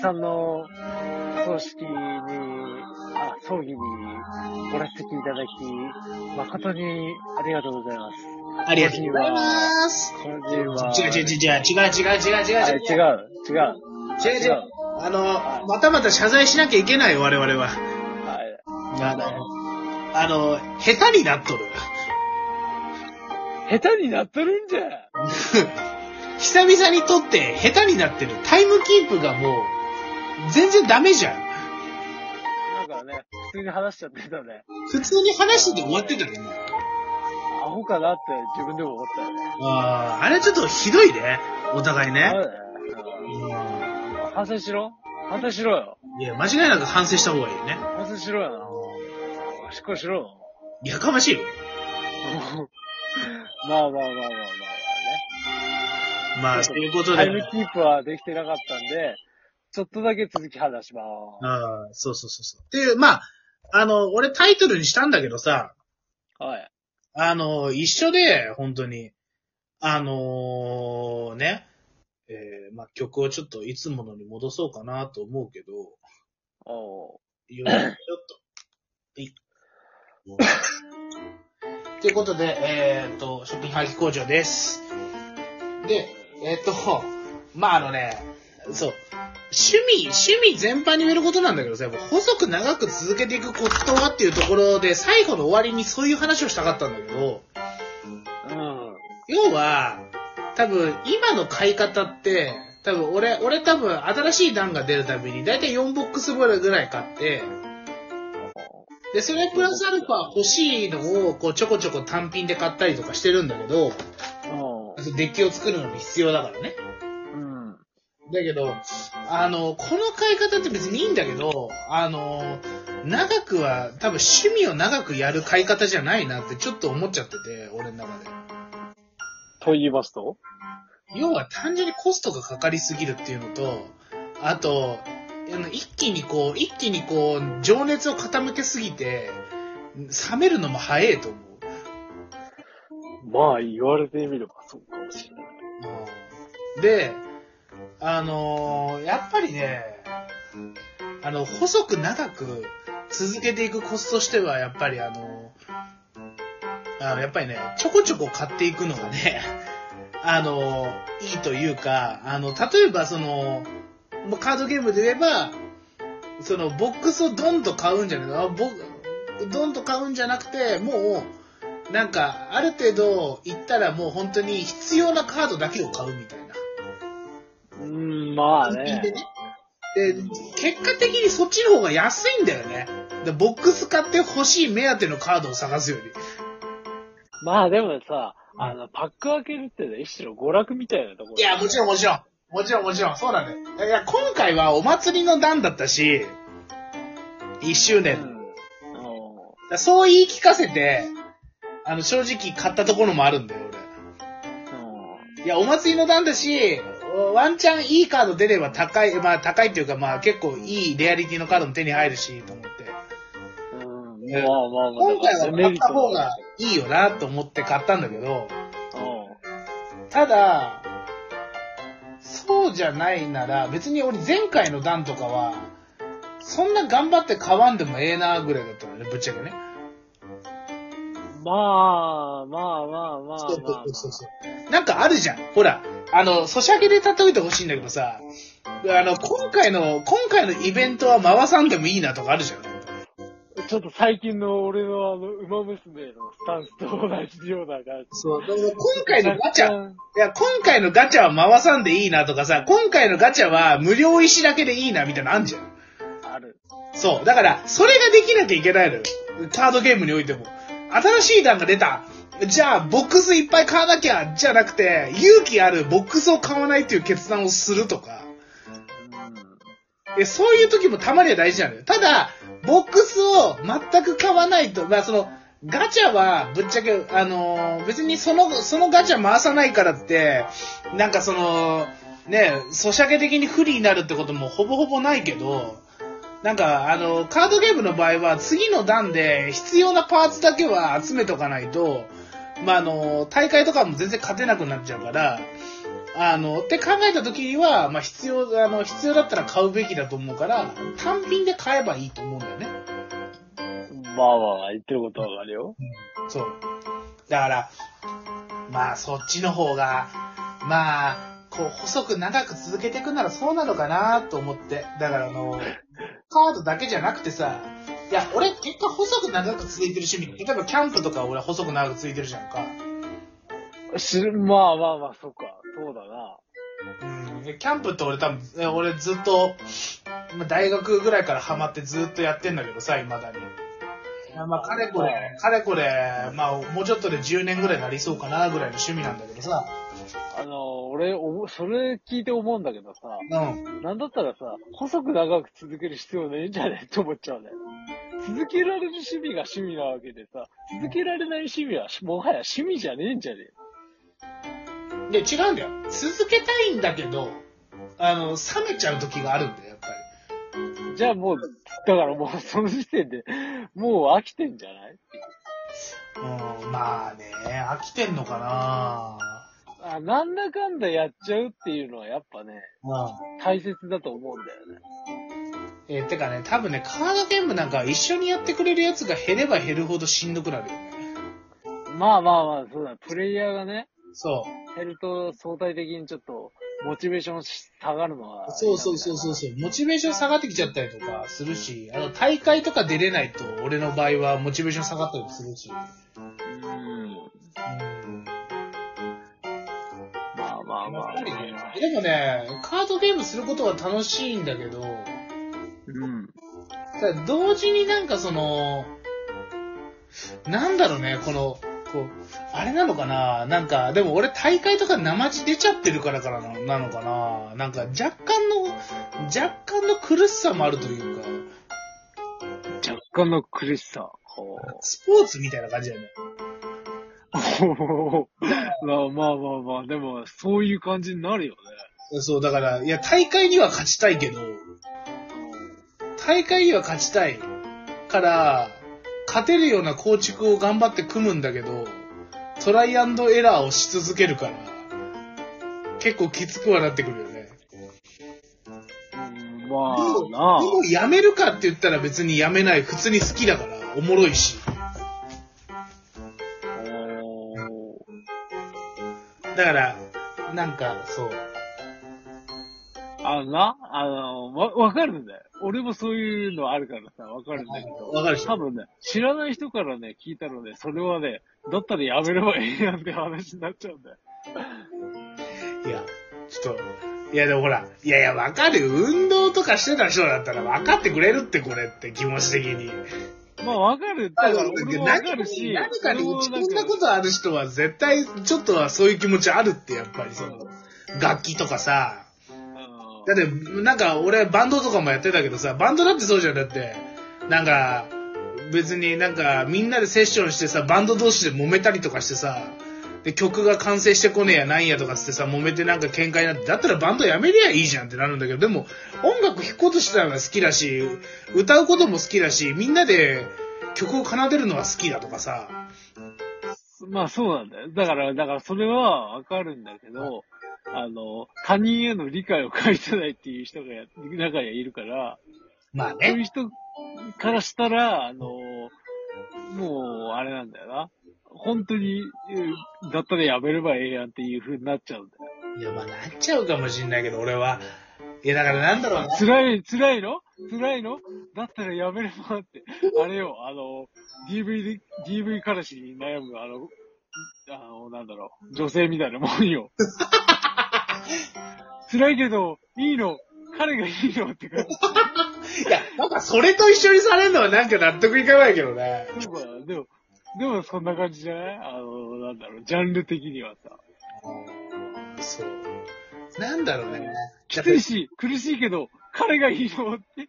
さんの葬式に、あ、葬儀にご来席いただき、誠にありがとうございます。ありがとうございます。今週は、違う違う違う違う違う違う違う違うはい、違う、違う。違う違う。あの、またまた謝罪しなきゃいけないよ、我々は。はい。あの、あの、下手になっとる。下手になっとるんじゃ。久々にとって下手になってる。タイムキープがもう、全然ダメじゃん。なんかね、普通に話しちゃってたね。普通に話してて終わってたよね。アホかなって自分でも思ったよね。ああ、あれちょっとひどいね。お互いね。反省しろ反省しろよ。いや、間違いなく反省した方がいいよね。反省しろよな。しっかりしろよ。やかましいよ。ま あまあまあまあまあまあね。まあ、ということで。タイムキープはできてなかったんで、ちょっとだけ続き話しまああ、そうそうそうそう。っていう、まあ、あの、俺タイトルにしたんだけどさ、す。はい。あの、一緒で、本当に。あのね、えー、まあ、曲をちょっといつものに戻そうかなと思うけど、おうよちょっと。はい。ということで、えーっと、食品廃棄工場です。で、えーっと、まあ、あのね、そう、趣味、趣味全般に言えることなんだけどさ、やっぱ細く長く続けていくコツとはっていうところで、最後の終わりにそういう話をしたかったんだけど、うん。要は、多分、今の買い方って、多分、俺、俺多分、新しい段が出るたびに、だいたい4ボックスぐらい買って、で、それプラスアルファ欲しいのを、こう、ちょこちょこ単品で買ったりとかしてるんだけど、デッキを作るのに必要だからね。うん。だけど、あの、この買い方って別にいいんだけど、あの、長くは、多分趣味を長くやる買い方じゃないなってちょっと思っちゃってて、俺の中で。と言いますと？要は単純にコストがかかりすぎるっていうのと、あと、あの一気にこう、一気にこう、情熱を傾けすぎて、冷めるのも早いと思う。まあ、言われてみればそうかもしれない。で、あのーやっぱりね、あの、細く長く続けていくコツとしては、やっぱりあのあの、やっぱりね、ちょこちょこ買っていくのがね、あのいいというか、あの、例えばその、カードゲームで言えば、その、ボックスをドンと買うんじゃなくて、あボドンと買うんじゃなくて、もう、なんか、ある程度行ったらもう本当に必要なカードだけを買うみたいな。まあねで。ね。で、結果的にそっちの方が安いんだよね。でボックス買って欲しい目当てのカードを探すより。まあでもさ、あの、パック開けるってね、一種の娯楽みたいなところ。いや、もちろんもちろん。もちろんもちろん。そうなんだよ。いや、今回はお祭りの段だったし、1周う年。ん。おだそう言い聞かせて、あの、正直買ったところもあるんだよ、う俺。いや、お祭りの段だし、ワンチャンいいカード出れば高い、まあ高いっていうかまあ結構いいレアリティのカードも手に入るし、と思って。ん。うん。まあまあまあ。今回は買った方だがいいよなと思って買ったんだけど、うん。ただ、そうじゃないなら、別に俺前回の段とかは、そんな頑張って買わんでもええなぐらいだったのね、ぶっちゃけね。まあ、まあまあまあそうまあ。そうそうなんかあるじゃん。ほら、あの、ソシャゲで例えてほしいんだけどさ、あの、今回の、今回のイベントは回さんでもいいなとかあるじゃん。ちょっと最近の俺のあの、馬娘のスタンスと同じような感じ。そう。だから今回のガチャ、いや、今回のガチャは回さんでいいなとかさ、今回のガチャは無料石だけでいいなみたいなのあんじゃん。ある。そう。だから、それができなきゃいけないのよ。カードゲームにおいても。新しい段が出た。じゃあ、ボックスいっぱい買わなきゃ、じゃなくて、勇気あるボックスを買わないっていう決断をするとか。えそういう時もたまには大事なのよ。ただ、ボックスを全く買わないと、まあその、ガチャは、ぶっちゃけ、あのー別にその、そのガチャ回さないからって、なんかその、ね、ソシャゲ的に不利になるってこともほぼほぼないけど、なんか、あの、カードゲームの場合は、次の段で必要なパーツだけは集めとかないと、まあ、あの、大会とかも全然勝てなくなっちゃうから、あの、って考えた時には、まあ必要、あの、必要だったら買うべきだと思うから、単品で買えばいいと思うんだよね。まあまあ、言ってることはわかるよ。そう。だから、まあそっちの方が、まあ、こう細く長く続けていくならそうなのかなと思って。だからあの、カードだけじゃなくてさ、いや、俺結果細く長く続いてる趣味。例えばキャンプとか俺細く長く続いてるじゃんか。し、まあまあまあ、そっか。そうだな。うん。でキャンプって俺多分、え俺ずっと、まあ大学ぐらいからハマってずっとやってんだけどさ、未だに。まあ、かれこれ、かれこれ、まあ、もうちょっとで10年ぐらいになりそうかな、ぐらいの趣味なんだけどさ。あの、俺、おもそれ聞いて思うんだけどさ、うん。なんだったらさ、細く長く続ける必要ねえんじゃねって思っちゃうね。続けられる趣味が趣味なわけでさ、続けられない趣味は、もはや趣味じゃねえんじゃねで、違うんだよ。続けたいんだけど、あの、冷めちゃう時があるんだよ、やっぱり。えじゃあもう、だからもうその時点で、もう飽きてんじゃない？うん、まあね、飽きてんのかなあなんだかんだやっちゃうっていうのはやっぱね、うん。大切だと思うんだよね。えーてかね、多分ね、カードゲームなんか一緒にやってくれるやつが減れば減るほどしんどくなるよね。まあまあまあ、そうだ、プレイヤーがね、そう。減ると相対的にちょっと、モチベーション下がるのは。そうそうそうそうそう。モチベーション下がってきちゃったりとかするし、あの、大会とか出れないと、俺の場合はモチベーション下がったりもするし。あまあまあ。やっぱりね、でもね、カードゲームすることは楽しいんだけど、うん。ただ同時になんかその、なんだろうね、この、こう、あれなのかな？なんか、でも俺大会とか生地出ちゃってるからからななのかな？なんか若干の、若干の苦しさもあるというか、若干の苦しさ。ほスポーツみたいな感じだよね。う。まあまあまあまあ、でも、そういう感じになるよね。そう、だから、いや、大会には勝ちたいけど、大会には勝ちたいから、勝てるような構築を頑張って組むんだけど、トライアンドエラーをし続けるから、結構きつくはなってくるよね。うん、でまもあもやめるかって言ったら別にやめない。普通に好きだから、おもろいし。だから、なんか、そう。あのな、あの、わ、わかるんだよ。俺もそういうのあるからさ、わかるんだけど。わかるし。多分ね、知らない人からね、聞いたらね、それはね、だったらやめればいいやんって話になっちゃうんだよ。いや、ちょっと、いやでもほら、いやいや、わかる？よ。運動とかしてた人だったら分かってくれるって、これって、気持ち的に。まあわかる。だから俺もわかるし、何かに打ち込んだことある人は絶対、ちょっとはそういう気持ちあるって、やっぱりその、楽器とかさ。うんだって、なんか俺バンドとかもやってたけどさ、バンドだってそうじゃん。だって、なんか、別になんかみんなでセッションしてさ、バンド同士で揉めたりとかしてさ、で、曲が完成してこねえやなんやとかつってさ、揉めてなんか喧嘩になって、だったらバンドやめりゃいいじゃんってなるんだけど、でも、音楽弾くことしてたのが好きだし、歌うことも好きだし、みんなで曲を奏でるのは好きだとかさ、まあそうなんだよ。だから、だからそれはわかるんだけど、あの、他人への理解を返せないっていう人がや中にはいるから、まあそういうね。人からしたら、あの、もう、あれなんだよな。本当に、うんだったらやめればええやんっていう風になっちゃうんだよ。いや、まあなっちゃうかもしんないけど、俺は。いや、だからなんだろうな。辛い、辛いの？辛いの？だったらやめればって。あれよ、あの、DV で、DV 彼氏に悩む、あの、あの、なんだろう、女性みたいなもんよ。辛いけど、いいの？彼がいいのって感じ。いや、なんかそれと一緒にされるのはなんか納得いかないけどね。そうか、でも、でもそんな感じじゃない？あの、なんだろう、ジャンル的にはさ。そう。なんだろうね。きついし、苦しいけど、彼がいいのって。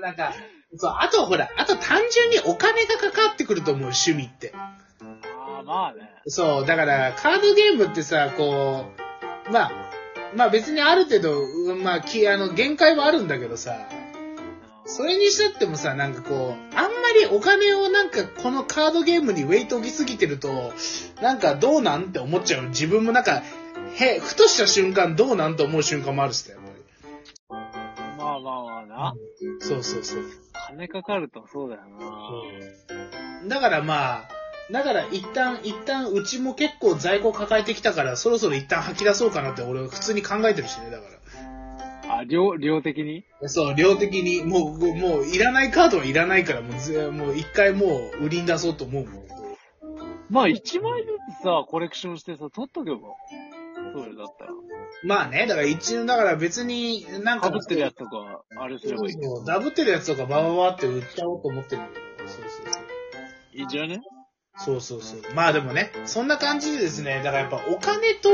なんか、そう、あとほら、あと単純にお金がかかってくると思う、趣味って。ああ、まあね。そう、だから、カードゲームってさ、こう、まあ、まあ別にある程度、うんまあ、きあの、限界はあるんだけどさ、それにしたってもさ、なんかこう、りお金をなんかこのカードゲームにウェイト置きすぎてると、なんかどうなんって思っちゃう。自分もなんか、へ、ふとした瞬間どうなんと思う瞬間もあるっすね、やっぱり。まあまあまあな。そうそうそう。金かかるとそうだよな。だからまあ、だから一旦、一旦うちも結構在庫抱えてきたから、そろそろ一旦吐き出そうかなって俺は普通に考えてるしね、だから。あ、量、量的に？そう、量的に、もう、もう、いらないカードはいらないから、もうぜ、もう一回もう売りに出そうと思うもん。まあ、1枚ずつさ、コレクションしてさ、取っとけば。それだったら。まあね、だから一応、だから別に、なんか。かぶってるやつとか、あれすればいい。そうダブってるやつとかバババって売っちゃおうと思ってるんだけど。そうそうそう。いいじゃね？そうそうそう。まあでもね、そんな感じでですね、だからやっぱお金と、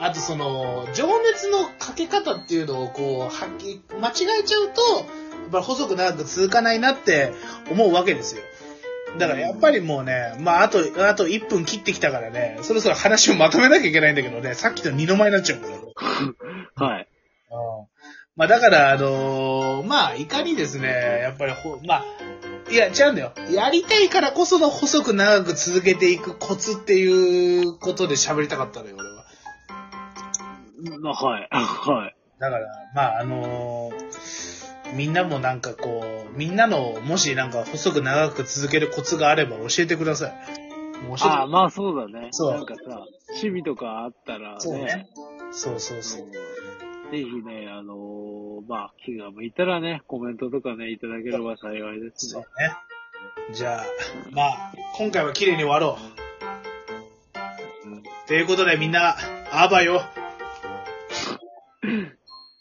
あとその、情熱のかけ方っていうのをこう、はっき、間違えちゃうと、やっぱり細く長く続かないなって思うわけですよ。だからやっぱりもうね、まああと、あと1分切ってきたからね、そろそろ話をまとめなきゃいけないんだけどね、さっきと二の舞になっちゃうから。はい。うんまあだから、あのーまあ、いかにですね、やっぱりほ、まあ、いや、違うんだよ。やりたいからこその細く長く続けていくコツっていうことで喋りたかったのよ、俺は。い。はい。だから、まあ、あのーみんなもなんかこう、みんなの、もしなんか細く長く続けるコツがあれば教えてください。ああ、まあそうだね。そうなんかさ、趣味とかあったらね。そうね。そうそうそう。うんぜひね、あのーまあ、気が向いたらね、コメントとかね、いただければ幸いですそうねね。。じゃあ、まあ、今回は綺麗に終わろう。ということでみんな、あばよ。